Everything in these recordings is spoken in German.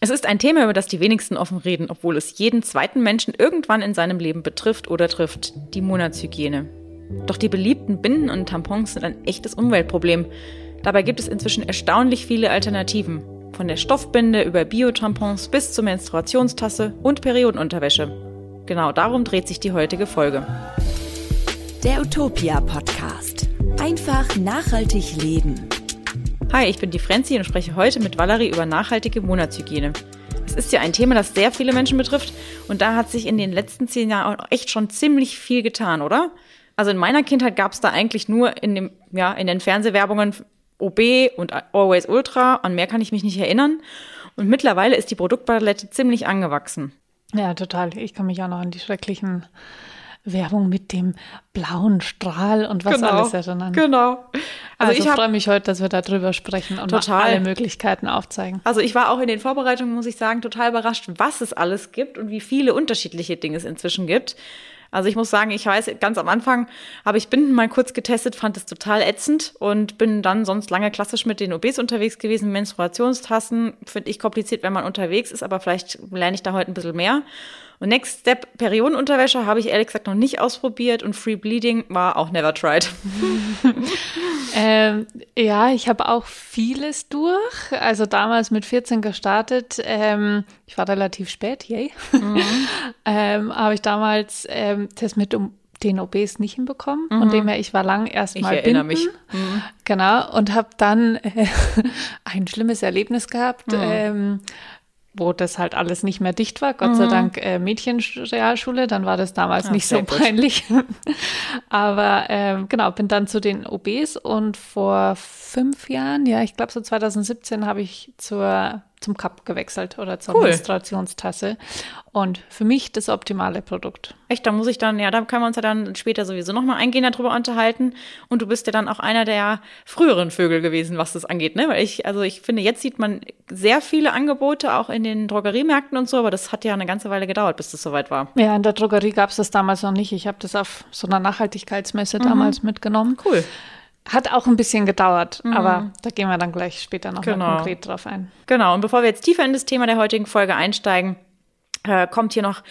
Es ist ein Thema, über das die wenigsten offen reden, obwohl es jeden zweiten Menschen irgendwann in seinem Leben betrifft oder trifft. Die Monatshygiene. Doch die beliebten Binden und Tampons sind ein echtes Umweltproblem. Dabei gibt es inzwischen erstaunlich viele Alternativen. Von der Stoffbinde über Biotampons bis zur Menstruationstasse und Periodenunterwäsche. Genau darum dreht sich die heutige Folge. Der Utopia Podcast. Einfach nachhaltig leben. Hi, ich bin die Frenzi und spreche heute mit Valerie über nachhaltige Monatshygiene. Es ist ja ein Thema, das sehr viele Menschen betrifft und da hat sich in den letzten zehn Jahren echt schon ziemlich viel getan, oder? Also in meiner Kindheit gab es da eigentlich nur in, dem, ja, in den Fernsehwerbungen OB und Always Ultra, an mehr kann ich mich nicht erinnern. Und mittlerweile ist die Produktpalette ziemlich angewachsen. Ja, total. Ich kann mich auch noch an die schrecklichen Werbung mit dem blauen Strahl und was genau, alles erinnern. Genau. Also, also ich freue mich heute, dass wir darüber sprechen und total. alle Möglichkeiten aufzeigen. Also ich war auch in den Vorbereitungen, muss ich sagen, total überrascht, was es alles gibt und wie viele unterschiedliche Dinge es inzwischen gibt. Also ich muss sagen, ich weiß, ganz am Anfang habe ich Binden mal kurz getestet, fand es total ätzend und bin dann sonst lange klassisch mit den OBs unterwegs gewesen. Menstruationstassen finde ich kompliziert, wenn man unterwegs ist, aber vielleicht lerne ich da heute ein bisschen mehr. Und Next Step Periodenunterwäsche habe ich ehrlich gesagt noch nicht ausprobiert und Free Bleeding war auch never tried. ähm, ja, ich habe auch vieles durch. Also damals mit 14 gestartet. Ähm, ich war relativ spät, yay. Mhm. ähm, habe ich damals ähm, das mit um den OBs nicht hinbekommen. Mhm. Von dem her, ich war lang erstmal binden. mich. Mhm. Genau. Und habe dann äh, ein schlimmes Erlebnis gehabt. Mhm. Ähm, wo das halt alles nicht mehr dicht war. Gott mhm. sei Dank äh, Mädchenrealschule, dann war das damals ja, nicht so peinlich. Aber ähm, genau, bin dann zu den OBs und vor fünf Jahren, ja, ich glaube so 2017 habe ich zur zum Cup gewechselt oder zur cool. Menstruationstasse. Und für mich das optimale Produkt. Echt, da muss ich dann, ja, da können wir uns ja dann später sowieso nochmal eingehen darüber unterhalten. Und du bist ja dann auch einer der früheren Vögel gewesen, was das angeht, ne? Weil ich, also ich finde, jetzt sieht man sehr viele Angebote, auch in den Drogeriemärkten und so, aber das hat ja eine ganze Weile gedauert, bis das soweit war. Ja, in der Drogerie gab es das damals noch nicht. Ich habe das auf so einer Nachhaltigkeitsmesse mhm. damals mitgenommen. Cool. Hat auch ein bisschen gedauert, mhm. aber da gehen wir dann gleich später noch genau. konkret drauf ein. Genau, und bevor wir jetzt tiefer in das Thema der heutigen Folge einsteigen, äh, kommt hier noch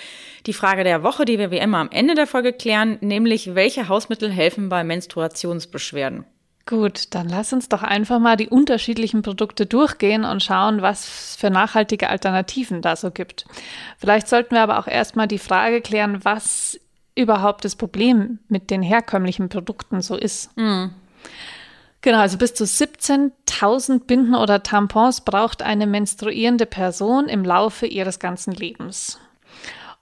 die Frage der Woche, die wir wie immer am Ende der Folge klären, nämlich welche Hausmittel helfen bei Menstruationsbeschwerden? Gut, dann lass uns doch einfach mal die unterschiedlichen Produkte durchgehen und schauen, was für nachhaltige Alternativen da so gibt. Vielleicht sollten wir aber auch erstmal die Frage klären, was überhaupt das Problem mit den herkömmlichen Produkten so ist. Mhm. Genau, also bis zu 17.000 Binden oder Tampons braucht eine menstruierende Person im Laufe ihres ganzen Lebens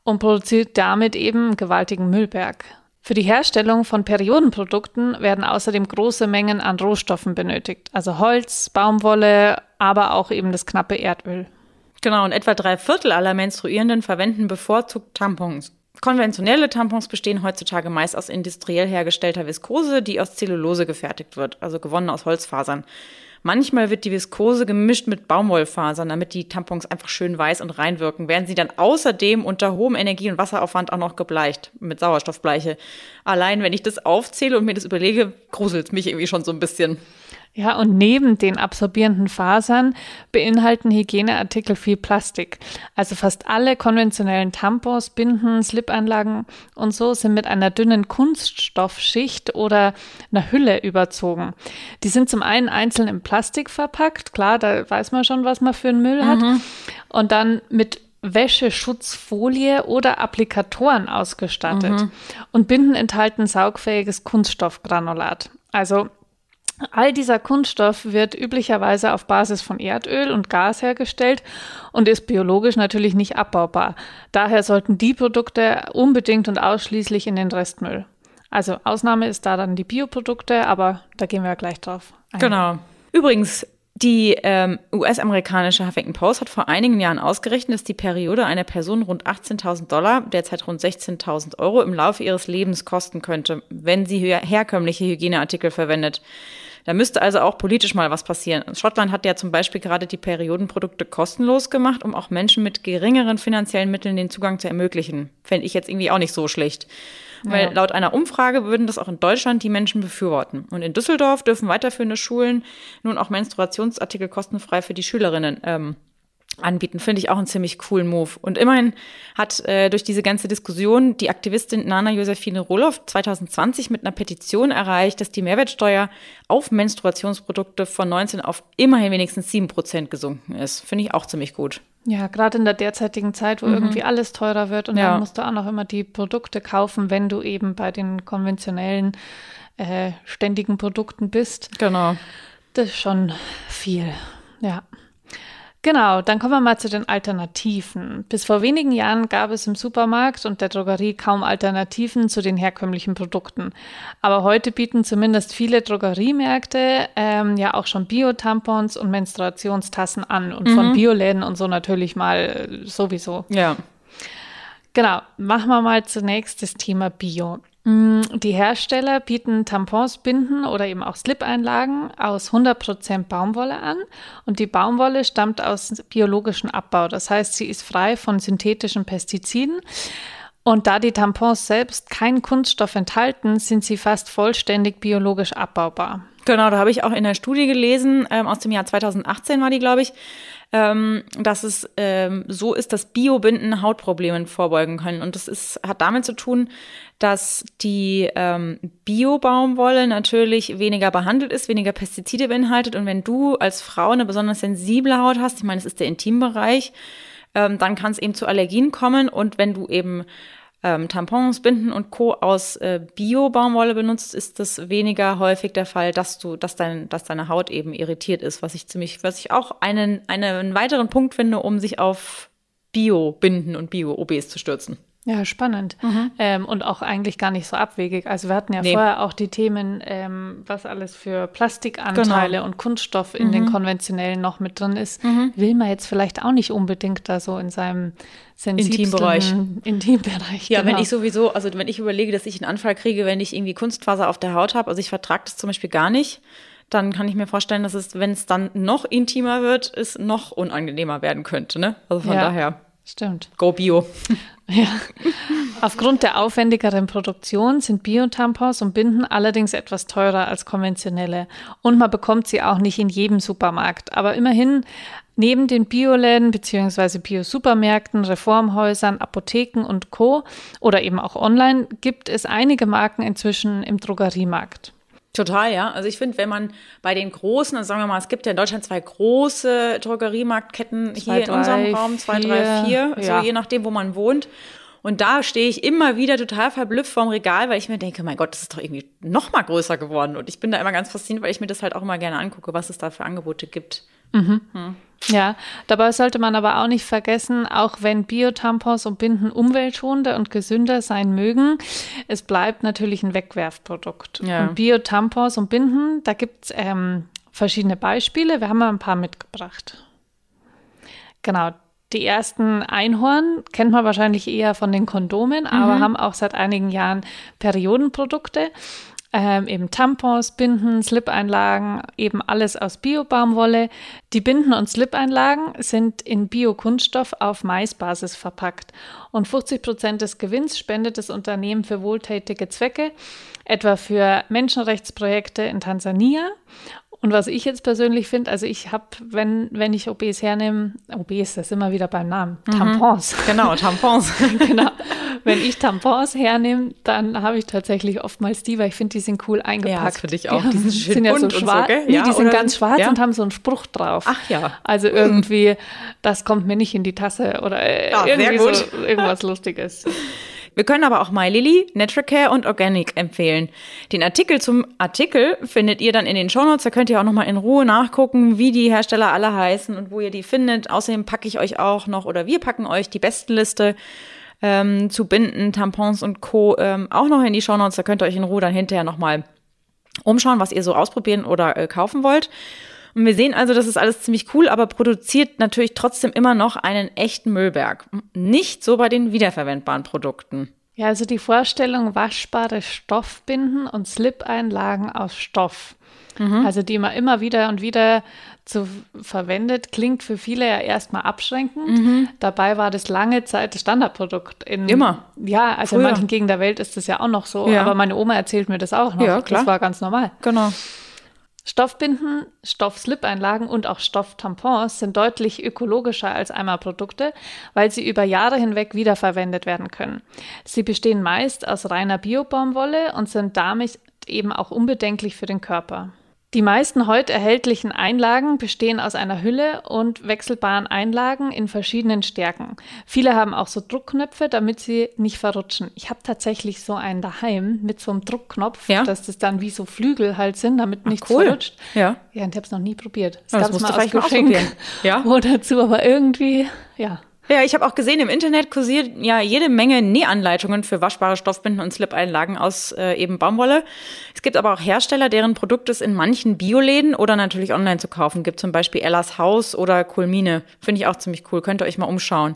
und produziert damit eben gewaltigen Müllberg. Für die Herstellung von Periodenprodukten werden außerdem große Mengen an Rohstoffen benötigt, also Holz, Baumwolle, aber auch eben das knappe Erdöl. Genau, und etwa drei Viertel aller Menstruierenden verwenden bevorzugt Tampons. Konventionelle Tampons bestehen heutzutage meist aus industriell hergestellter Viskose, die aus Zellulose gefertigt wird, also gewonnen aus Holzfasern. Manchmal wird die Viskose gemischt mit Baumwollfasern, damit die Tampons einfach schön weiß und rein wirken, werden sie dann außerdem unter hohem Energie- und Wasseraufwand auch noch gebleicht mit Sauerstoffbleiche. Allein wenn ich das aufzähle und mir das überlege, gruselt es mich irgendwie schon so ein bisschen. Ja, und neben den absorbierenden Fasern beinhalten Hygieneartikel viel Plastik. Also fast alle konventionellen Tampons, Binden, Slipanlagen und so sind mit einer dünnen Kunststoffschicht oder einer Hülle überzogen. Die sind zum einen einzeln in Plastik verpackt, klar, da weiß man schon, was man für einen Müll hat, mhm. und dann mit Wäscheschutzfolie oder Applikatoren ausgestattet. Mhm. Und Binden enthalten saugfähiges Kunststoffgranulat. Also All dieser Kunststoff wird üblicherweise auf Basis von Erdöl und Gas hergestellt und ist biologisch natürlich nicht abbaubar. Daher sollten die Produkte unbedingt und ausschließlich in den Restmüll. Also Ausnahme ist da dann die Bioprodukte, aber da gehen wir ja gleich drauf. Ein. Genau. Übrigens, die ähm, US-amerikanische Huffington Post hat vor einigen Jahren ausgerechnet, dass die Periode einer Person rund 18.000 Dollar, derzeit rund 16.000 Euro, im Laufe ihres Lebens kosten könnte, wenn sie herkömmliche Hygieneartikel verwendet. Da müsste also auch politisch mal was passieren. Schottland hat ja zum Beispiel gerade die Periodenprodukte kostenlos gemacht, um auch Menschen mit geringeren finanziellen Mitteln den Zugang zu ermöglichen. Fände ich jetzt irgendwie auch nicht so schlecht. Weil ja. laut einer Umfrage würden das auch in Deutschland die Menschen befürworten. Und in Düsseldorf dürfen weiterführende Schulen nun auch Menstruationsartikel kostenfrei für die Schülerinnen ähm, anbieten. Finde ich auch einen ziemlich coolen Move. Und immerhin hat äh, durch diese ganze Diskussion die Aktivistin Nana Josephine Roloff 2020 mit einer Petition erreicht, dass die Mehrwertsteuer auf Menstruationsprodukte von 19 auf immerhin wenigstens 7 Prozent gesunken ist. Finde ich auch ziemlich gut. Ja, gerade in der derzeitigen Zeit, wo mhm. irgendwie alles teurer wird und ja. dann musst du auch noch immer die Produkte kaufen, wenn du eben bei den konventionellen äh, ständigen Produkten bist. Genau. Das ist schon viel, ja. Genau, dann kommen wir mal zu den Alternativen. Bis vor wenigen Jahren gab es im Supermarkt und der Drogerie kaum Alternativen zu den herkömmlichen Produkten. Aber heute bieten zumindest viele Drogeriemärkte ähm, ja auch schon Bio-Tampons und Menstruationstassen an und mhm. von Bioläden und so natürlich mal äh, sowieso. Ja. Genau, machen wir mal zunächst das Thema Bio. Mm, die Hersteller bieten Tampons, Binden oder eben auch Slip-Einlagen aus 100% Baumwolle an und die Baumwolle stammt aus biologischem Abbau. Das heißt, sie ist frei von synthetischen Pestiziden. Und da die Tampons selbst keinen Kunststoff enthalten, sind sie fast vollständig biologisch abbaubar. Genau, da habe ich auch in der Studie gelesen, ähm, aus dem Jahr 2018 war die, glaube ich, ähm, dass es ähm, so ist, dass Biobinden Hautproblemen vorbeugen können. Und das ist, hat damit zu tun, dass die ähm, Bio-Baumwolle natürlich weniger behandelt ist, weniger Pestizide beinhaltet. Und wenn du als Frau eine besonders sensible Haut hast, ich meine, es ist der Intimbereich, ähm, dann kann es eben zu Allergien kommen. Und wenn du eben ähm, Tampons, Binden und Co. aus äh, Bio-Baumwolle benutzt, ist das weniger häufig der Fall, dass du, dass, dein, dass deine Haut eben irritiert ist, was ich ziemlich, was ich auch einen, einen weiteren Punkt finde, um sich auf Bio-Binden und Bio-OBs zu stürzen. Ja, spannend. Mhm. Ähm, und auch eigentlich gar nicht so abwegig. Also wir hatten ja nee. vorher auch die Themen, ähm, was alles für Plastikanteile genau. und Kunststoff in mhm. den konventionellen noch mit drin ist. Mhm. Will man jetzt vielleicht auch nicht unbedingt da so in seinem Intimbereich. Intimbereich. Ja, genau. wenn ich sowieso, also wenn ich überlege, dass ich einen Anfall kriege, wenn ich irgendwie Kunstfaser auf der Haut habe, also ich vertrage das zum Beispiel gar nicht, dann kann ich mir vorstellen, dass es, wenn es dann noch intimer wird, es noch unangenehmer werden könnte. Ne? Also von ja. daher. Stimmt. Go Bio. Ja. Aufgrund der aufwendigeren Produktion sind Biotampons und Binden allerdings etwas teurer als konventionelle. Und man bekommt sie auch nicht in jedem Supermarkt. Aber immerhin, neben den Bioläden bzw. Bio-Supermärkten, Reformhäusern, Apotheken und Co. oder eben auch online gibt es einige Marken inzwischen im Drogeriemarkt. Total, ja. Also ich finde, wenn man bei den großen, also sagen wir mal, es gibt ja in Deutschland zwei große Drogeriemarktketten zwei, hier in drei, unserem Raum, zwei, vier, drei, vier, ja. so je nachdem, wo man wohnt. Und da stehe ich immer wieder total verblüfft vorm Regal, weil ich mir denke, mein Gott, das ist doch irgendwie noch mal größer geworden. Und ich bin da immer ganz fasziniert, weil ich mir das halt auch immer gerne angucke, was es da für Angebote gibt. Mhm. Hm. Ja, dabei sollte man aber auch nicht vergessen, auch wenn Biotampons und Binden umweltschonender und gesünder sein mögen, es bleibt natürlich ein Wegwerfprodukt. Ja. Und Biotampons und Binden, da gibt es ähm, verschiedene Beispiele. Wir haben mal ein paar mitgebracht. Genau, die ersten Einhorn kennt man wahrscheinlich eher von den Kondomen, mhm. aber haben auch seit einigen Jahren Periodenprodukte ähm, eben Tampons, Binden, Slip-Einlagen, eben alles aus Bio-Baumwolle. Die Binden- und Slip-Einlagen sind in Bio-Kunststoff auf Maisbasis verpackt und 50 Prozent des Gewinns spendet das Unternehmen für wohltätige Zwecke, etwa für Menschenrechtsprojekte in Tansania und was ich jetzt persönlich finde, also ich habe, wenn, wenn ich OBs hernehme, OBs, das ist immer wieder beim Namen, mhm. Tampons. Genau, Tampons. genau. Wenn ich Tampons hernehme, dann habe ich tatsächlich oftmals die, weil ich finde, die sind cool eingepackt. Ja, das finde ich auch. Die, die sind, sind ja so schwarz. So, nee, ja, die sind ganz schwarz ja? und haben so einen Spruch drauf. Ach ja. Also irgendwie, das kommt mir nicht in die Tasse oder äh, ja, irgendwie so irgendwas Lustiges. Wir können aber auch MyLily, Naturacare und Organic empfehlen. Den Artikel zum Artikel findet ihr dann in den Shownotes. Da könnt ihr auch nochmal in Ruhe nachgucken, wie die Hersteller alle heißen und wo ihr die findet. Außerdem packe ich euch auch noch oder wir packen euch die Bestenliste ähm, zu Binden, Tampons und Co. Ähm, auch noch in die Shownotes. Da könnt ihr euch in Ruhe dann hinterher nochmal umschauen, was ihr so ausprobieren oder äh, kaufen wollt. Und wir sehen also, das ist alles ziemlich cool, aber produziert natürlich trotzdem immer noch einen echten Müllberg. Nicht so bei den wiederverwendbaren Produkten. Ja, also die Vorstellung, waschbare Stoffbinden und Slip-Einlagen aus Stoff. Mhm. Also die man immer wieder und wieder zu verwendet, klingt für viele ja erstmal abschränkend. Mhm. Dabei war das lange Zeit das Standardprodukt. In, immer. Ja, also Früher. in manchen Gegenden der Welt ist das ja auch noch so. Ja. Aber meine Oma erzählt mir das auch noch. Ja, klar. Das war ganz normal. Genau. Stoffbinden, Stoffslip-Einlagen und auch Stofftampons sind deutlich ökologischer als Eimerprodukte, weil sie über Jahre hinweg wiederverwendet werden können. Sie bestehen meist aus reiner Biobaumwolle und sind damit eben auch unbedenklich für den Körper. Die meisten heute erhältlichen Einlagen bestehen aus einer Hülle und wechselbaren Einlagen in verschiedenen Stärken. Viele haben auch so Druckknöpfe, damit sie nicht verrutschen. Ich habe tatsächlich so einen daheim mit so einem Druckknopf, ja? dass das dann wie so Flügel halt sind, damit Ach, nichts cool. verrutscht. Ja. Ja, und ich habe es noch nie probiert. Das, das musst du vielleicht mal ausprobieren. Ja. Oder dazu, aber irgendwie, ja. Ja, ich habe auch gesehen, im Internet kursiert ja jede Menge Nähanleitungen für waschbare Stoffbinden und Slip-Einlagen aus äh, eben Baumwolle. Es gibt aber auch Hersteller, deren Produkt es in manchen Bioläden oder natürlich online zu kaufen gibt, zum Beispiel Ellas Haus oder Kulmine. Finde ich auch ziemlich cool, könnt ihr euch mal umschauen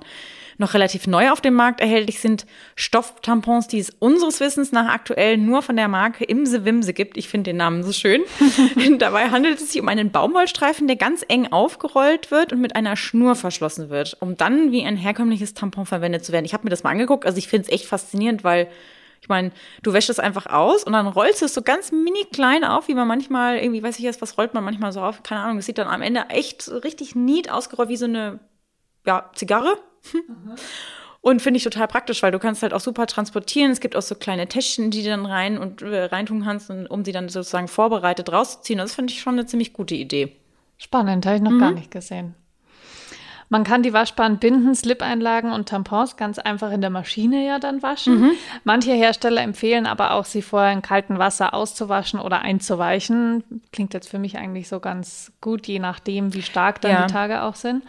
noch relativ neu auf dem Markt erhältlich sind Stofftampons, die es unseres Wissens nach aktuell nur von der Marke Imse Wimse gibt. Ich finde den Namen so schön. Dabei handelt es sich um einen Baumwollstreifen, der ganz eng aufgerollt wird und mit einer Schnur verschlossen wird, um dann wie ein herkömmliches Tampon verwendet zu werden. Ich habe mir das mal angeguckt, also ich finde es echt faszinierend, weil ich meine, du wäschst es einfach aus und dann rollst du es so ganz mini klein auf, wie man manchmal irgendwie, weiß ich jetzt, was rollt man manchmal so auf? Keine Ahnung, es sieht dann am Ende echt richtig neat ausgerollt, wie so eine ja, Zigarre. Und finde ich total praktisch, weil du kannst halt auch super transportieren. Es gibt auch so kleine Täschchen, die du dann rein und äh, reintun kannst, um sie dann sozusagen vorbereitet rauszuziehen. Das finde ich schon eine ziemlich gute Idee. Spannend, habe ich noch mhm. gar nicht gesehen. Man kann die waschbaren Binden, Slip-Einlagen und Tampons ganz einfach in der Maschine ja dann waschen. Mhm. Manche Hersteller empfehlen aber auch, sie vorher in kaltem Wasser auszuwaschen oder einzuweichen. Klingt jetzt für mich eigentlich so ganz gut, je nachdem, wie stark dann ja. die Tage auch sind.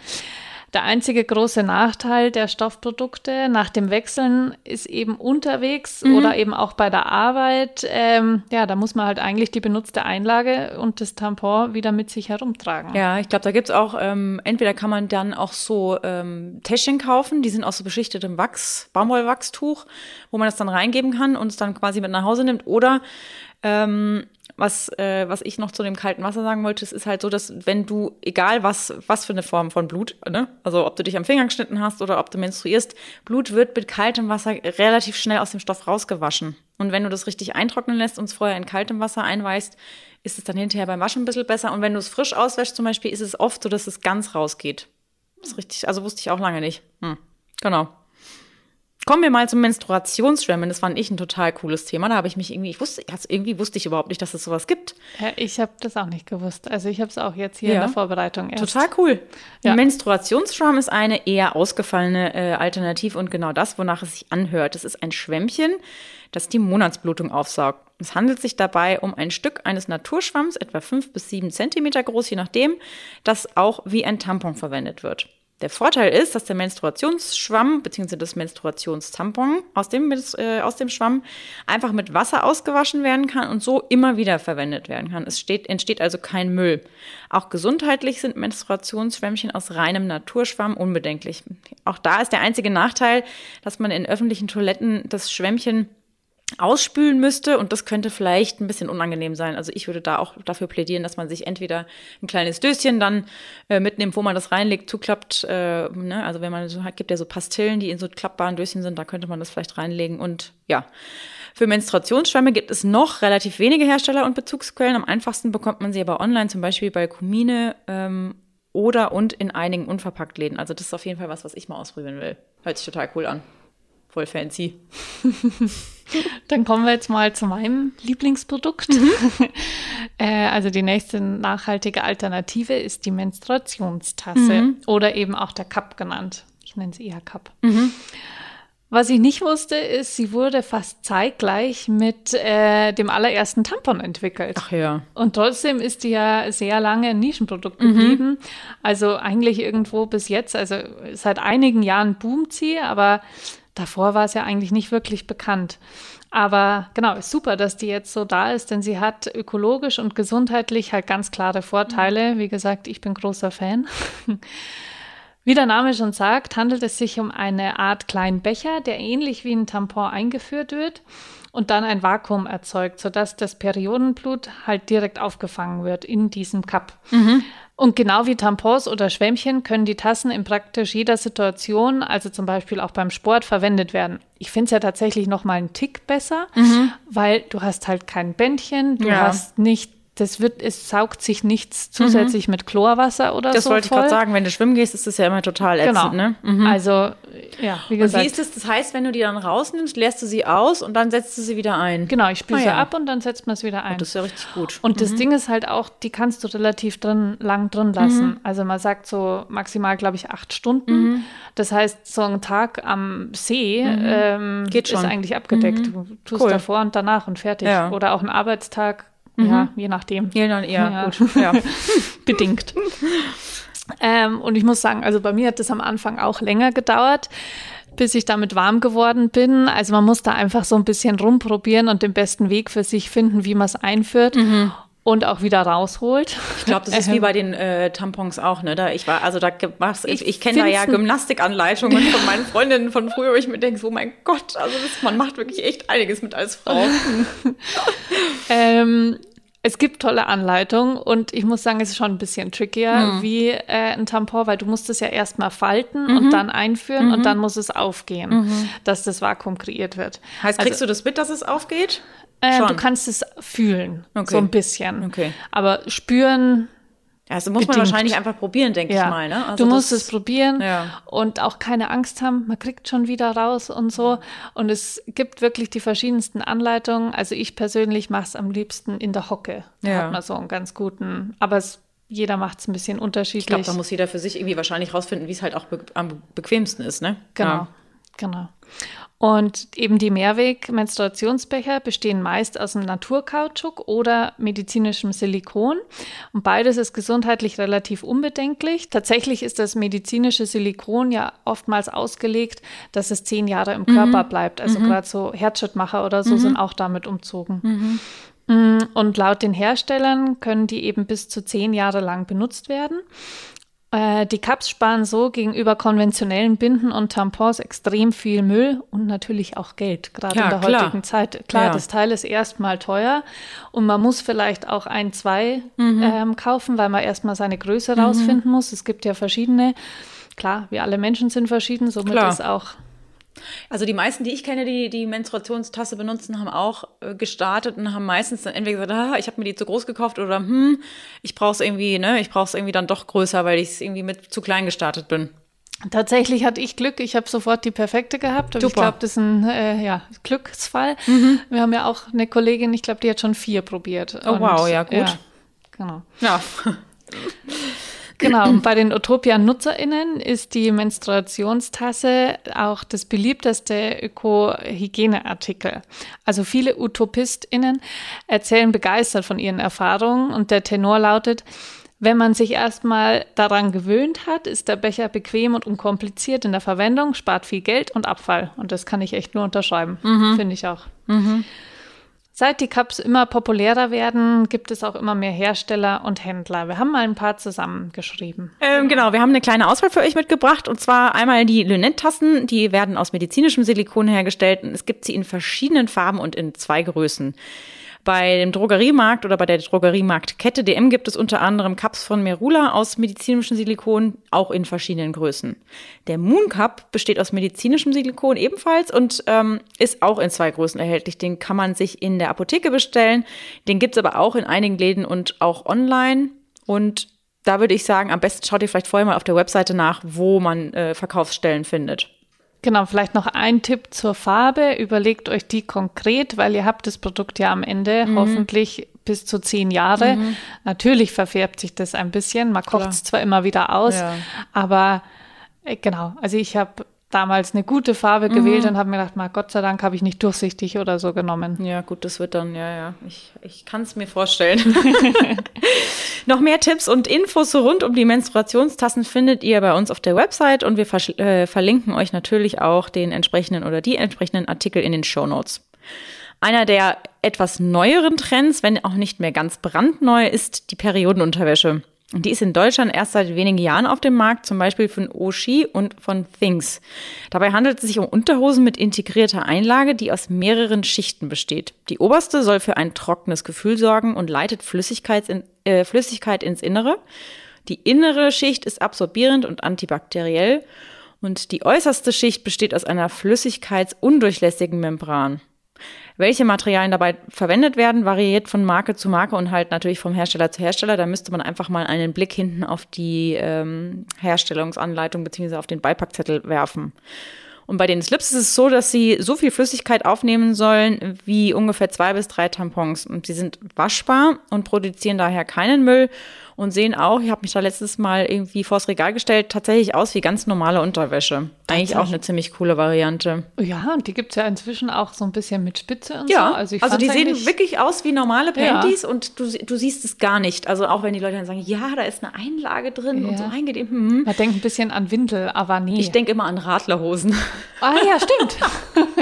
Der einzige große Nachteil der Stoffprodukte nach dem Wechseln ist eben unterwegs mhm. oder eben auch bei der Arbeit. Ähm, ja, da muss man halt eigentlich die benutzte Einlage und das Tampon wieder mit sich herumtragen. Ja, ich glaube, da gibt's auch, ähm, entweder kann man dann auch so ähm, Täschchen kaufen, die sind auch so beschichtet im Wachs, Baumwollwachstuch, wo man das dann reingeben kann und es dann quasi mit nach Hause nimmt. Oder ähm, was, äh, was ich noch zu dem kalten Wasser sagen wollte, es ist halt so, dass wenn du, egal was, was für eine Form von Blut, ne? also ob du dich am Finger geschnitten hast oder ob du menstruierst, Blut wird mit kaltem Wasser relativ schnell aus dem Stoff rausgewaschen. Und wenn du das richtig eintrocknen lässt und es vorher in kaltem Wasser einweißt, ist es dann hinterher beim Waschen ein bisschen besser. Und wenn du es frisch auswäschst zum Beispiel, ist es oft so, dass es ganz rausgeht. Das ist richtig, also wusste ich auch lange nicht. Hm. Genau. Kommen wir mal zum Menstruationsschwimmen. Das fand ich ein total cooles Thema. Da habe ich mich irgendwie, ich wusste, also irgendwie wusste ich überhaupt nicht, dass es sowas gibt. Ja, ich habe das auch nicht gewusst. Also ich habe es auch jetzt hier ja. in der Vorbereitung erst. Total cool. Ja. Menstruationsschwamm ist eine eher ausgefallene äh, Alternative und genau das, wonach es sich anhört. Es ist ein Schwämmchen, das die Monatsblutung aufsaugt. Es handelt sich dabei um ein Stück eines Naturschwamms, etwa fünf bis sieben Zentimeter groß, je nachdem, das auch wie ein Tampon verwendet wird. Der Vorteil ist, dass der Menstruationsschwamm bzw. das Menstruationstampon aus dem, äh, aus dem Schwamm einfach mit Wasser ausgewaschen werden kann und so immer wieder verwendet werden kann. Es steht, entsteht also kein Müll. Auch gesundheitlich sind Menstruationsschwämmchen aus reinem Naturschwamm unbedenklich. Auch da ist der einzige Nachteil, dass man in öffentlichen Toiletten das Schwämmchen ausspülen müsste und das könnte vielleicht ein bisschen unangenehm sein. Also ich würde da auch dafür plädieren, dass man sich entweder ein kleines Döschen dann äh, mitnimmt, wo man das reinlegt, zuklappt. Äh, ne? Also wenn man so hat, gibt ja so Pastillen, die in so klappbaren Döschen sind, da könnte man das vielleicht reinlegen und ja. Für Menstruationsschwämme gibt es noch relativ wenige Hersteller und Bezugsquellen. Am einfachsten bekommt man sie aber online, zum Beispiel bei Kumine ähm, oder und in einigen Unverpacktläden. Also das ist auf jeden Fall was, was ich mal ausprobieren will. Hört sich total cool an. Voll fancy. Dann kommen wir jetzt mal zu meinem Lieblingsprodukt. Mhm. äh, also die nächste nachhaltige Alternative ist die Menstruationstasse mhm. oder eben auch der Cup genannt. Ich nenne sie eher Cup. Mhm. Was ich nicht wusste, ist, sie wurde fast zeitgleich mit äh, dem allerersten Tampon entwickelt. Ach ja. Und trotzdem ist die ja sehr lange ein Nischenprodukt mhm. geblieben. Also eigentlich irgendwo bis jetzt, also seit einigen Jahren boomt sie, aber Davor war es ja eigentlich nicht wirklich bekannt. Aber genau, ist super, dass die jetzt so da ist, denn sie hat ökologisch und gesundheitlich halt ganz klare Vorteile. Wie gesagt, ich bin großer Fan. Wie der Name schon sagt, handelt es sich um eine Art kleinen Becher, der ähnlich wie ein Tampon eingeführt wird und dann ein Vakuum erzeugt, sodass das Periodenblut halt direkt aufgefangen wird in diesem Cup. Mhm. Und genau wie Tampons oder Schwämmchen können die Tassen in praktisch jeder Situation, also zum Beispiel auch beim Sport, verwendet werden. Ich finde es ja tatsächlich noch mal einen Tick besser, mhm. weil du hast halt kein Bändchen, du ja. hast nicht das wird, es saugt sich nichts zusätzlich mit Chlorwasser oder Das so wollte ich gerade sagen, wenn du schwimmen gehst, ist das ja immer total ätzend, Genau. ne? Mhm. Also, ja, wie Und gesagt. wie ist es? Das heißt, wenn du die dann rausnimmst, leerst du sie aus und dann setzt du sie wieder ein. Genau, ich spüle Ah, sie ja. ab und dann setzt man es wieder ein. Das ist ja richtig gut. Und das Ding ist halt auch, die kannst du relativ drin, lang drin lassen. Mhm. Also man sagt so maximal, glaube ich, acht Stunden. Das heißt, so ein Tag am See ähm, Mhm. Geht schon. Mhm. ist eigentlich abgedeckt. Du tust Cool. davor und danach und fertig. Ja. Mhm. Oder auch ein Arbeitstag, ja, je nachdem. Ja, dann, ja, Ja. gut. Ja. bedingt. ähm, und ich muss sagen, also bei mir hat das am Anfang auch länger gedauert, bis ich damit warm geworden bin. Also man muss da einfach so ein bisschen rumprobieren und den besten Weg für sich finden, wie man es einführt und auch wieder rausholt. Ich glaube, das ist wie bei den äh, Tampons auch, ne? Da ich war, also da machst, ich, Ich kenne da ja Gymnastikanleitungen von meinen Freundinnen von früher, wo ich mir denke, oh mein Gott, also das, man macht wirklich echt einiges mit als Frau. Ähm, es gibt tolle Anleitungen und ich muss sagen, es ist schon ein bisschen trickier wie äh, ein Tampon, weil du musst es ja erstmal falten und dann einführen und dann muss es aufgehen, dass das Vakuum kreiert wird. Heißt, Also- kriegst du das mit, dass es aufgeht? Äh, du kannst es fühlen, Okay. so ein bisschen. Okay. Aber spüren, Ja, also muss man Bedingt. wahrscheinlich einfach probieren, denke ja. ich mal. Ne? Also du musst das- es probieren Ja. und auch keine Angst haben, man kriegt schon wieder raus und so. Und es gibt wirklich die verschiedensten Anleitungen. Also ich persönlich mache es am liebsten in der Hocke. Da Ja. hat man so einen ganz guten, aber es, jeder macht es ein bisschen Ich unterschiedlich. glaube, da muss jeder für sich irgendwie wahrscheinlich rausfinden, wie es halt auch be am bequemsten ist, ne? Genau, Ja. genau. Und eben die Mehrweg-Menstruationsbecher bestehen meist aus einem Naturkautschuk oder medizinischem Silikon. Und beides ist gesundheitlich relativ unbedenklich. Tatsächlich ist das medizinische Silikon ja oftmals ausgelegt, dass es zehn Jahre im Körper bleibt. Also gerade so Herzschrittmacher oder so sind auch damit umzogen. Mm, Und laut den Herstellern können die eben bis zu zehn Jahre lang benutzt werden. Äh, Die Cups sparen so gegenüber konventionellen Binden und Tampons extrem viel Müll und natürlich auch Geld, gerade Ja, in der klar. heutigen Zeit. Klar, Ja. das Teil ist erstmal teuer und man muss vielleicht auch ein, zwei Mhm. ähm, kaufen, weil man erstmal seine Größe rausfinden muss. Es gibt ja verschiedene. Klar, wir alle Menschen sind verschieden, somit Klar. ist auch Also die meisten, die ich kenne, die die Menstruationstasse benutzen, haben auch äh, gestartet und haben meistens dann entweder gesagt, ah, ich habe mir die zu groß gekauft oder hm, ich brauche es irgendwie, ne, ich brauche es irgendwie dann doch größer, weil ich irgendwie mit zu klein gestartet bin. Tatsächlich hatte ich Glück, ich habe sofort die perfekte gehabt. Aber ich Super. glaube, das ist ein äh, ja, Glücksfall. Wir haben ja auch eine Kollegin, ich glaube, die hat schon vier probiert. Mhm. Oh, wow, ja, gut. genau. Ja. Genau, und bei den Utopia-NutzerInnen ist die Menstruationstasse auch das beliebteste Öko-Hygieneartikel. Also viele UtopistInnen erzählen begeistert von ihren Erfahrungen und der Tenor lautet, wenn man sich erstmal daran gewöhnt hat, ist der Becher bequem und unkompliziert in der Verwendung, spart viel Geld und Abfall. Und das kann ich echt nur unterschreiben. Finde ich auch. Seit die Cups immer populärer werden, gibt es auch immer mehr Hersteller und Händler. Wir haben mal ein paar zusammengeschrieben. Ähm, genau, wir haben eine kleine Auswahl für euch mitgebracht und zwar einmal die Lynette-Tassen, die werden aus medizinischem Silikon hergestellt und es gibt sie in verschiedenen Farben und in zwei Größen. Bei dem Drogeriemarkt oder bei der Drogeriemarktkette DM gibt es unter anderem Cups von Merula aus medizinischem Silikon, auch in verschiedenen Größen. Der Moon Cup besteht aus medizinischem Silikon ebenfalls und ähm, ist auch in zwei Größen erhältlich. Den kann man sich in der Apotheke bestellen. Den gibt's aber auch in einigen Läden und auch online. Und da würde ich sagen, am besten schaut ihr vielleicht vorher mal auf der Webseite nach, wo man äh, Verkaufsstellen findet. Genau, vielleicht noch ein Tipp zur Farbe. Überlegt euch die konkret, weil ihr habt das Produkt ja am Ende hoffentlich bis zu zehn Jahre. Natürlich verfärbt sich das ein bisschen. Man kocht es zwar immer wieder aus, Ja. aber äh, genau. Also ich habe damals eine gute Farbe gewählt und habe mir gedacht, mal Gott sei Dank habe ich nicht durchsichtig oder so genommen. Ja, gut, das wird dann, ja, ja. Ich, ich kann es mir vorstellen. Noch mehr Tipps und Infos rund um die Menstruationstassen findet ihr bei uns auf der Website und wir äh, verlinken euch natürlich auch den entsprechenden oder die entsprechenden Artikel in den Show Notes. Einer der etwas neueren Trends, wenn auch nicht mehr ganz brandneu, ist die Periodenunterwäsche. Die ist in Deutschland erst seit wenigen Jahren auf dem Markt, zum Beispiel von Oshi und von Things. Dabei handelt es sich um Unterhosen mit integrierter Einlage, die aus mehreren Schichten besteht. Die oberste soll für ein trockenes Gefühl sorgen und leitet Flüssigkeit, in, äh, Flüssigkeit ins Innere. Die innere Schicht ist absorbierend und antibakteriell. Und die äußerste Schicht besteht aus einer flüssigkeitsundurchlässigen Membran. Welche Materialien dabei verwendet werden, variiert von Marke zu Marke und halt natürlich vom Hersteller zu Hersteller. Da müsste man einfach mal einen Blick hinten auf die ähm, Herstellungsanleitung bzw. auf den Beipackzettel werfen. Und bei den Slips ist es so, dass sie so viel Flüssigkeit aufnehmen sollen wie ungefähr zwei bis drei Tampons. Und sie sind waschbar und produzieren daher keinen Müll und sehen auch, ich habe mich da letztes Mal irgendwie vors Regal gestellt, tatsächlich aus wie ganz normale Unterwäsche. Eigentlich auch eine ziemlich coole Variante. Ja, und die gibt es ja inzwischen auch so ein bisschen mit Spitze und ja, so. Also, also die sehen wirklich aus wie normale Panties ja. und du, du siehst es gar nicht. Also auch wenn die Leute dann sagen, ja, da ist eine Einlage drin ja. und so reingeht. Hm. Man denkt ein bisschen an Windel, aber nee. Ich denke immer an Radlerhosen. Ah ja, stimmt.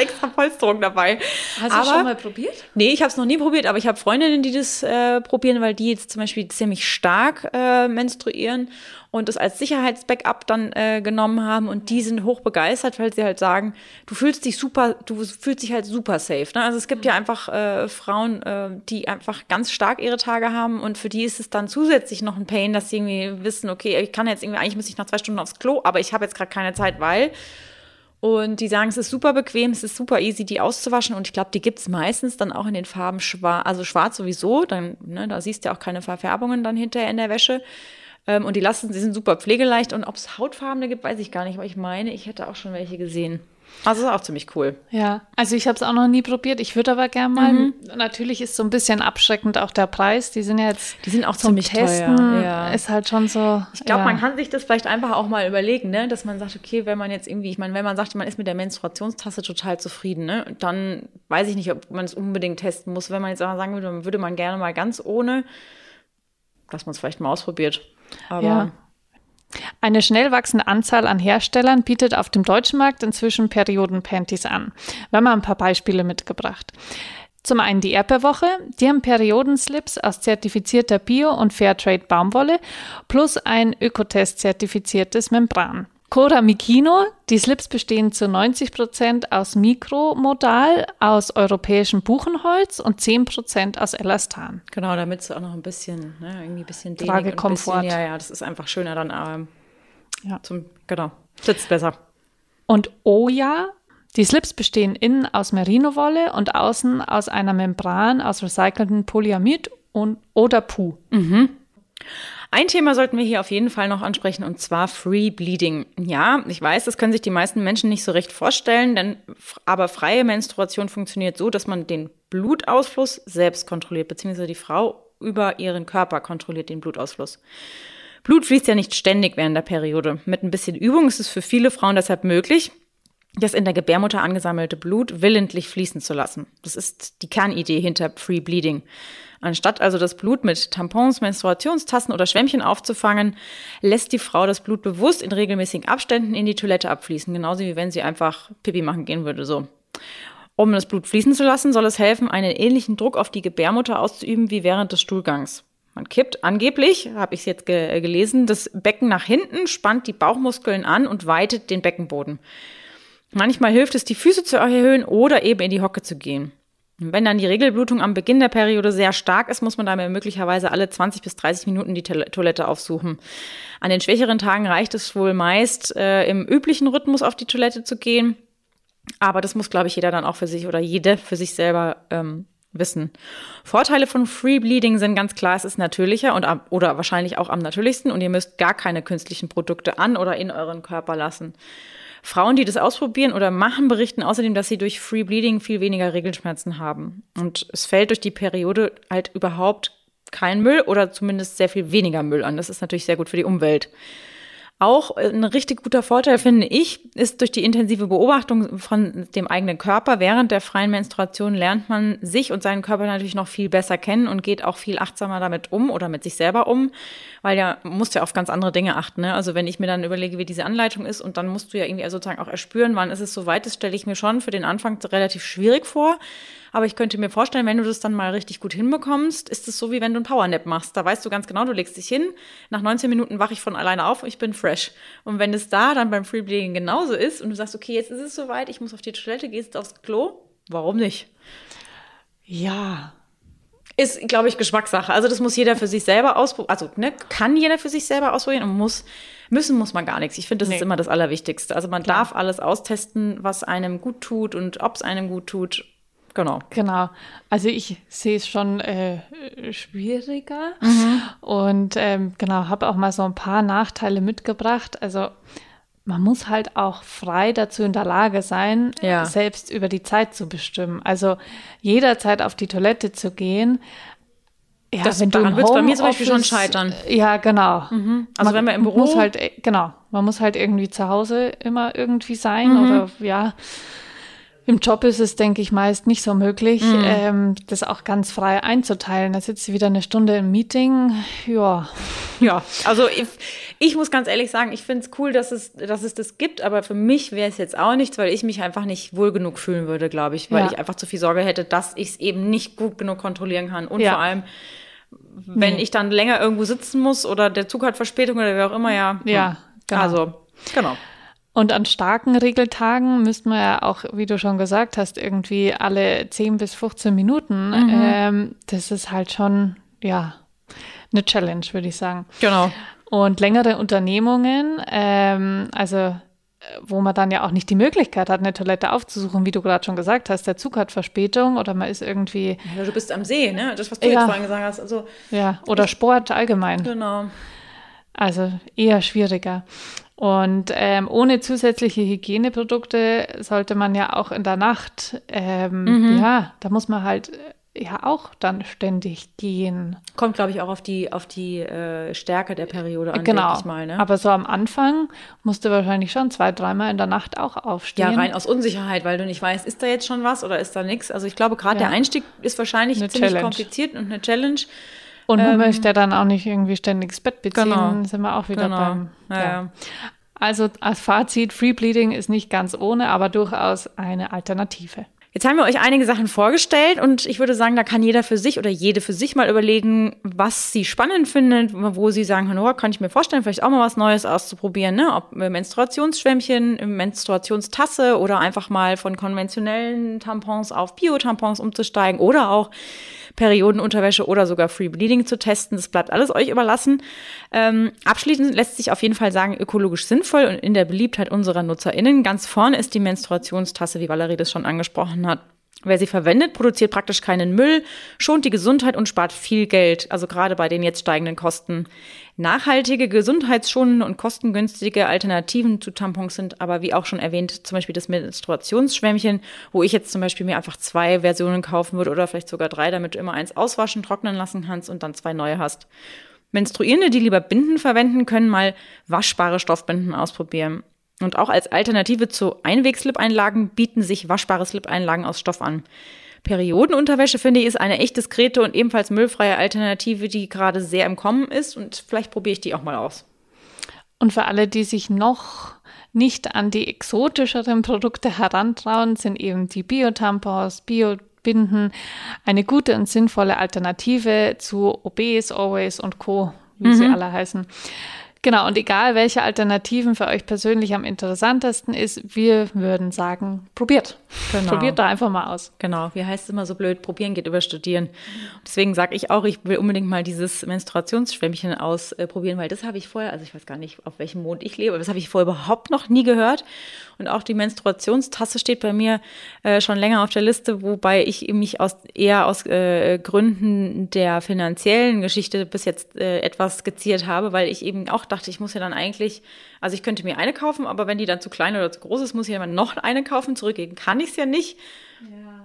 Extra Polsterung dabei. Hast aber, du schon mal probiert? Nee, ich habe es noch nie probiert, aber ich habe Freundinnen, die das äh, probieren, weil die jetzt zum Beispiel ziemlich stark äh, menstruieren und das als Sicherheitsbackup dann äh, genommen haben und die sind hoch begeistert, weil sie halt sagen, du fühlst dich super, du fühlst dich halt super safe. Ne? Also es gibt ja einfach äh, Frauen, äh, die einfach ganz stark ihre Tage haben und für die ist es dann zusätzlich noch ein Pain, dass sie irgendwie wissen, okay, ich kann jetzt irgendwie, eigentlich muss ich nach zwei Stunden aufs Klo, aber ich habe jetzt gerade keine Zeit, weil und die sagen, es ist super bequem, es ist super easy, die auszuwaschen. Und ich glaube, die gibt's meistens dann auch in den Farben schwarz, also schwarz sowieso. Dann, ne, da siehst du ja auch keine Verfärbungen dann hinterher in der Wäsche. Ähm, und die lassen, sie sind super pflegeleicht. Und ob es Hautfarbene gibt, weiß ich gar nicht. Aber ich meine, ich hätte auch schon welche gesehen. Also ist auch ziemlich cool. Ja, also ich habe es auch noch nie probiert. Ich würde aber gerne mal. Mhm. Natürlich ist so ein bisschen abschreckend auch der Preis. Die sind ja jetzt. Die sind auch ziemlich Testen, teuer. Ja. Ist halt schon so. Ich glaube, ja. man kann sich das vielleicht einfach auch mal überlegen, ne? dass man sagt, okay, wenn man jetzt irgendwie, ich meine, wenn man sagt, man ist mit der Menstruationstasse total zufrieden, ne? dann weiß ich nicht, ob man es unbedingt testen muss. Wenn man jetzt aber sagen würde, dann würde man gerne mal ganz ohne, dass man es vielleicht mal ausprobiert. Aber ja. Eine schnell wachsende Anzahl an Herstellern bietet auf dem deutschen Markt inzwischen Periodenpanties an. Wir haben ein paar Beispiele mitgebracht. Zum einen die Erdbeerwoche, die haben Periodenslips aus zertifizierter Bio- und Fairtrade Baumwolle plus ein Ökotest-zertifiziertes Membran. Cora Mikino, die Slips bestehen zu 90 Prozent aus Mikromodal, aus europäischem Buchenholz und 10 Prozent aus Elastan. Genau, damit es auch noch ein bisschen, ne, irgendwie ein bisschen Tragekomfort. Ja, ja, das ist einfach schöner dann ähm, ja. zum, genau, sitzt besser. Und Oya, die Slips bestehen innen aus Merino-Wolle und außen aus einer Membran aus recyceltem Polyamid und, oder Puh. Mhm. Ein Thema sollten wir hier auf jeden Fall noch ansprechen und zwar Free Bleeding. Ja, ich weiß, das können sich die meisten Menschen nicht so recht vorstellen, denn aber freie Menstruation funktioniert so, dass man den Blutausfluss selbst kontrolliert, beziehungsweise die Frau über ihren Körper kontrolliert den Blutausfluss. Blut fließt ja nicht ständig während der Periode. Mit ein bisschen Übung ist es für viele Frauen deshalb möglich, das in der Gebärmutter angesammelte Blut willentlich fließen zu lassen. Das ist die Kernidee hinter Free Bleeding. Anstatt also das Blut mit Tampons, Menstruationstassen oder Schwämmchen aufzufangen, lässt die Frau das Blut bewusst in regelmäßigen Abständen in die Toilette abfließen, genauso wie wenn sie einfach Pipi machen gehen würde, so. Um das Blut fließen zu lassen, soll es helfen, einen ähnlichen Druck auf die Gebärmutter auszuüben wie während des Stuhlgangs. Man kippt angeblich, habe ich es jetzt ge gelesen, das Becken nach hinten, spannt die Bauchmuskeln an und weitet den Beckenboden. Manchmal hilft es, die Füße zu erhöhen oder eben in die Hocke zu gehen. Wenn dann die Regelblutung am Beginn der Periode sehr stark ist, muss man damit möglicherweise alle 20 bis 30 Minuten die Toilette aufsuchen. An den schwächeren Tagen reicht es wohl meist, äh, im üblichen Rhythmus auf die Toilette zu gehen. Aber das muss, glaube ich, jeder dann auch für sich oder jede für sich selber ähm, wissen. Vorteile von Free Bleeding sind ganz klar, es ist natürlicher und oder wahrscheinlich auch am natürlichsten und ihr müsst gar keine künstlichen Produkte an oder in euren Körper lassen. Frauen, die das ausprobieren oder machen, berichten außerdem, dass sie durch Free Bleeding viel weniger Regelschmerzen haben. Und es fällt durch die Periode halt überhaupt kein Müll oder zumindest sehr viel weniger Müll an. Das ist natürlich sehr gut für die Umwelt. Auch ein richtig guter Vorteil, finde ich, ist durch die intensive Beobachtung von dem eigenen Körper. Während der freien Menstruation lernt man sich und seinen Körper natürlich noch viel besser kennen und geht auch viel achtsamer damit um oder mit sich selber um, weil ja, musst ja auf ganz andere Dinge achten. Ne? Also wenn ich mir dann überlege, wie diese Anleitung ist und dann musst du ja irgendwie sozusagen auch erspüren, wann ist es soweit das stelle ich mir schon für den Anfang relativ schwierig vor. Aber ich könnte mir vorstellen, wenn du das dann mal richtig gut hinbekommst, ist es so, wie wenn du einen Powernap machst. Da weißt du ganz genau, du legst dich hin, nach 19 Minuten wache ich von alleine auf und ich bin fresh. Und wenn es da dann beim Freebleeding genauso ist und du sagst, okay, jetzt ist es soweit, ich muss auf die Toilette, gehst aufs Klo, warum nicht? Ja, ist, glaube ich, Geschmackssache. Also das muss jeder für sich selber ausprobieren. Also ne, kann jeder für sich selber ausprobieren und muss Müssen muss man gar nichts. Ich finde, das Nee. ist immer das Allerwichtigste. Also man Klar. darf alles austesten, was einem gut tut und ob es einem gut tut. Genau. Genau. Also ich sehe es schon äh, schwieriger Mhm. und ähm, genau, habe auch mal so ein paar Nachteile mitgebracht. Also man muss halt auch frei dazu in der Lage sein, Ja. selbst über die Zeit zu bestimmen. Also jederzeit auf die Toilette zu gehen. Ja, Das- wenn du daran im wird's bei mir zum Beispiel schon scheitern. Ja, genau. Also wenn wir im Büro- muss halt äh, genau, man muss halt irgendwie zu Hause immer irgendwie sein Mhm. oder ja. Im Job ist es, denke ich, meist nicht so möglich, Mhm. ähm, das auch ganz frei einzuteilen. Da sitzt du wieder eine Stunde im Meeting. Ja, Ja, also ich, ich muss ganz ehrlich sagen, ich finde es cool, dass es, dass es das gibt, aber für mich wäre es jetzt auch nichts, weil ich mich einfach nicht wohl genug fühlen würde, glaube ich, weil Ja. ich einfach zu viel Sorge hätte, dass ich es eben nicht gut genug kontrollieren kann. Und Ja. vor allem, wenn ich dann länger irgendwo sitzen muss oder der Zug hat Verspätung oder wie auch immer, ja. Ja, hm. genau. Also, genau. Und an starken Regeltagen müsste man ja auch, wie du schon gesagt hast, irgendwie alle 10 bis 15 Minuten. Mhm. Ähm, das ist halt schon, ja, eine Challenge, würde ich sagen. Genau. Und längere Unternehmungen, ähm, also wo man dann ja auch nicht die Möglichkeit hat, eine Toilette aufzusuchen, wie du gerade schon gesagt hast, der Zug hat Verspätung oder man ist irgendwie, Ja, du bist am See, ne? Das, was du Ja. jetzt vorhin gesagt hast. Also, ja, oder Sport allgemein. genau. Also eher schwieriger. Und ähm, ohne zusätzliche Hygieneprodukte sollte man ja auch in der Nacht, ähm, Mhm. ja, da muss man halt äh, ja auch dann ständig gehen. Kommt, glaube ich, auch auf die, auf die äh, Stärke der Periode an, genau. denke ich mal, ne? Aber so am Anfang musst du wahrscheinlich schon zwei, dreimal in der Nacht auch aufstehen. Ja, rein aus Unsicherheit, weil du nicht weißt, ist da jetzt schon was oder ist da nichts. Also ich glaube, gerade Ja. der Einstieg ist wahrscheinlich Eine ziemlich Challenge. kompliziert und eine Challenge. Und man möchte ja dann auch nicht irgendwie ständig das Bett beziehen, Genau. sind wir auch wieder Genau. beim. Ja, ja. Also als Fazit, Free Bleeding ist nicht ganz ohne, aber durchaus eine Alternative. Jetzt haben wir euch einige Sachen vorgestellt und ich würde sagen, da kann jeder für sich oder jede für sich mal überlegen, was sie spannend findet, wo sie sagen, oh, kann ich mir vorstellen, vielleicht auch mal was Neues auszuprobieren, ne? Ob Menstruationsschwämmchen, Menstruationstasse oder einfach mal von konventionellen Tampons auf Bio-Tampons umzusteigen oder auch Periodenunterwäsche oder sogar Free Bleeding zu testen. Das bleibt alles euch überlassen. Ähm, abschließend lässt sich auf jeden Fall sagen, ökologisch sinnvoll und in der Beliebtheit unserer NutzerInnen. Ganz vorne ist die Menstruationstasse, wie Valerie das schon angesprochen hat. Wer sie verwendet, produziert praktisch keinen Müll, schont die Gesundheit und spart viel Geld, also gerade bei den jetzt steigenden Kosten. Nachhaltige, gesundheitsschonende und kostengünstige Alternativen zu Tampons sind aber, wie auch schon erwähnt, zum Beispiel das Menstruationsschwämmchen, wo ich jetzt zum Beispiel mir einfach zwei Versionen kaufen würde oder vielleicht sogar drei, damit du immer eins auswaschen, trocknen lassen kannst und dann zwei neue hast. Menstruierende, die lieber Binden verwenden, können mal waschbare Stoffbinden ausprobieren. Und auch als Alternative zu Einwegslip-Einlagen bieten sich waschbare Slip-Einlagen aus Stoff an. Periodenunterwäsche, finde ich, ist eine echt diskrete und ebenfalls müllfreie Alternative, die gerade sehr im Kommen ist. Und vielleicht probiere ich die auch mal aus. Und für alle, die sich noch nicht an die exotischeren Produkte herantrauen, sind eben die Bio-Tampons, Bio-Binden eine gute und sinnvolle Alternative zu Obes, Always und Co., wie sie alle heißen. Genau, und egal welche Alternativen für euch persönlich am interessantesten ist, wir würden sagen, probiert. Genau. Probiert da einfach mal aus. Genau, wie heißt es immer so blöd, probieren geht über studieren. Deswegen sage ich auch, ich will unbedingt mal dieses Menstruationsschwämmchen ausprobieren, weil das habe ich vorher, also ich weiß gar nicht, auf welchem Mond ich lebe, aber das habe ich vorher überhaupt noch nie gehört. Und auch die Menstruationstasse steht bei mir äh, schon länger auf der Liste, wobei ich mich aus, eher aus äh, Gründen der finanziellen Geschichte bis jetzt äh, etwas skizziert habe, weil ich eben auch dachte, ich muss ja dann eigentlich, also ich könnte mir eine kaufen, aber wenn die dann zu klein oder zu groß ist, muss ich ja immer noch eine kaufen. Zurückgeben kann ich es ja nicht.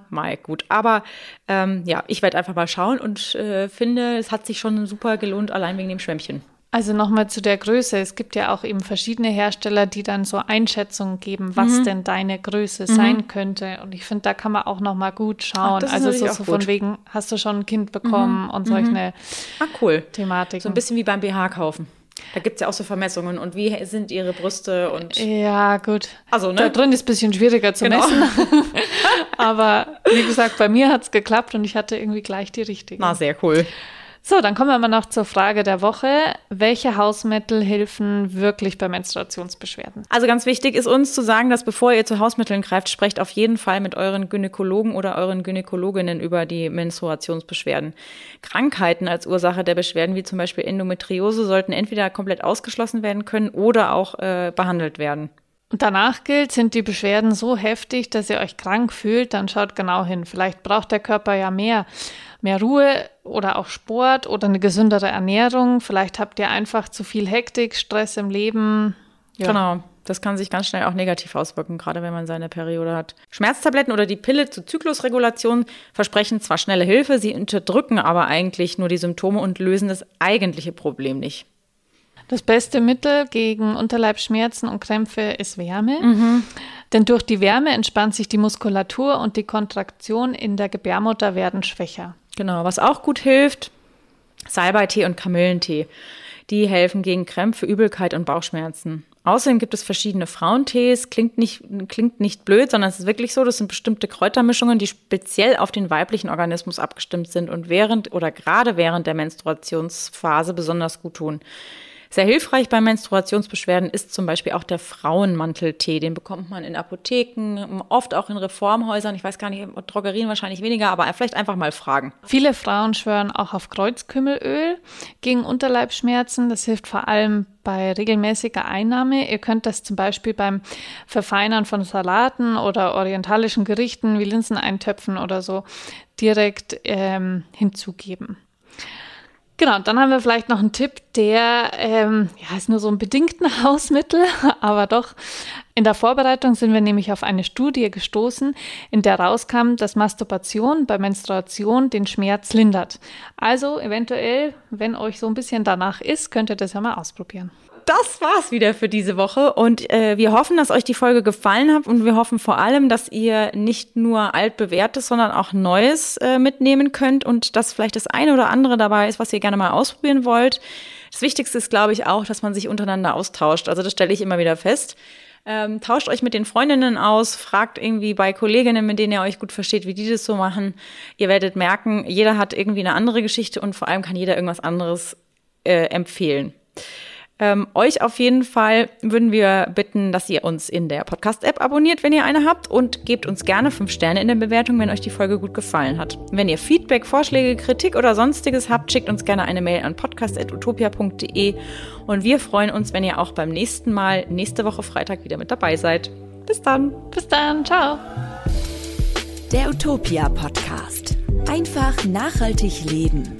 Mal gut. Aber ähm, ja, ich werde einfach mal schauen und äh, finde, es hat sich schon super gelohnt, allein wegen dem Schwämmchen. Also nochmal zu der Größe. Es gibt ja auch eben verschiedene Hersteller, die dann so Einschätzungen geben, was Mhm. denn deine Größe sein könnte. Und ich finde, da kann man auch nochmal gut schauen. Ach, also so, so von wegen, hast du schon ein Kind bekommen und solche Ah, cool. Thematiken. So ein bisschen wie beim BH kaufen. Da gibt es ja auch so Vermessungen und wie sind ihre Brüste und Ja, gut. Also, ne? Da drin ist ein bisschen schwieriger zu Genau. messen. Aber wie gesagt, bei mir hat es geklappt und ich hatte irgendwie gleich die richtige. na, sehr cool. So, dann kommen wir mal noch zur Frage der Woche. Welche Hausmittel helfen wirklich bei Menstruationsbeschwerden? Also ganz wichtig ist uns zu sagen, dass bevor ihr zu Hausmitteln greift, sprecht auf jeden Fall mit euren Gynäkologen oder euren Gynäkologinnen über die Menstruationsbeschwerden. Krankheiten als Ursache der Beschwerden, wie zum Beispiel Endometriose, sollten entweder komplett ausgeschlossen werden können oder auch äh, behandelt werden. Und danach gilt, sind die Beschwerden so heftig, dass ihr euch krank fühlt, dann schaut genau hin. Vielleicht braucht der Körper ja mehr mehr Ruhe oder auch Sport oder eine gesündere Ernährung. Vielleicht habt ihr einfach zu viel Hektik, Stress im Leben. Ja. Genau. Das kann sich ganz schnell auch negativ auswirken, gerade wenn man seine Periode hat. Schmerztabletten oder die Pille zur Zyklusregulation versprechen zwar schnelle Hilfe, sie unterdrücken aber eigentlich nur die Symptome und lösen das eigentliche Problem nicht. Das beste Mittel gegen Unterleibsschmerzen und Krämpfe ist Wärme. Mhm. Denn durch die Wärme entspannt sich die Muskulatur und die Kontraktion in der Gebärmutter werden schwächer. Genau, was auch gut hilft, Salbeitee und Kamillentee. Die helfen gegen Krämpfe, Übelkeit und Bauchschmerzen. Außerdem gibt es verschiedene Frauentees. Klingt nicht, klingt nicht blöd, sondern es ist wirklich so, das sind bestimmte Kräutermischungen, die speziell auf den weiblichen Organismus abgestimmt sind und während oder gerade während der Menstruationsphase besonders gut tun. Sehr hilfreich bei Menstruationsbeschwerden ist zum Beispiel auch der Frauenmanteltee. Den bekommt man in Apotheken, oft auch in Reformhäusern. Ich weiß gar nicht, Drogerien wahrscheinlich weniger, aber vielleicht einfach mal fragen. Viele Frauen schwören auch auf Kreuzkümmelöl gegen Unterleibsschmerzen. Das hilft vor allem bei regelmäßiger Einnahme. Ihr könnt das zum Beispiel beim Verfeinern von Salaten oder orientalischen Gerichten wie Linseneintöpfen oder so direkt ähm, hinzugeben. Genau, dann haben wir vielleicht noch einen Tipp, der ähm, ja, ist nur so ein bedingten Hausmittel, aber doch. In der Vorbereitung sind wir nämlich auf eine Studie gestoßen, in der rauskam, dass Masturbation bei Menstruation den Schmerz lindert. Also eventuell, wenn euch so ein bisschen danach ist, könnt ihr das ja mal ausprobieren das war's wieder für diese Woche. Und äh, wir hoffen, dass euch die Folge gefallen hat und wir hoffen vor allem, dass ihr nicht nur altbewährtes, sondern auch Neues äh, mitnehmen könnt und dass vielleicht das eine oder andere dabei ist, was ihr gerne mal ausprobieren wollt. Das Wichtigste ist, glaube ich, auch, dass man sich untereinander austauscht. Also das stelle ich immer wieder fest. Ähm, tauscht euch mit den Freundinnen aus, fragt irgendwie bei Kolleginnen, mit denen ihr euch gut versteht, wie die das so machen. Ihr werdet merken, jeder hat irgendwie eine andere Geschichte und vor allem kann jeder irgendwas anderes äh, empfehlen. Ähm, euch auf jeden Fall würden wir bitten, dass ihr uns in der Podcast-App abonniert, wenn ihr eine habt und gebt uns gerne fünf Sterne in der Bewertung, wenn euch die Folge gut gefallen hat. Wenn ihr Feedback, Vorschläge, Kritik oder sonstiges habt, schickt uns gerne eine Mail an podcast.utopia.de und wir freuen uns, wenn ihr auch beim nächsten Mal nächste Woche Freitag wieder mit dabei seid. Bis dann. Bis dann. Ciao. Der Utopia Podcast. Einfach nachhaltig leben.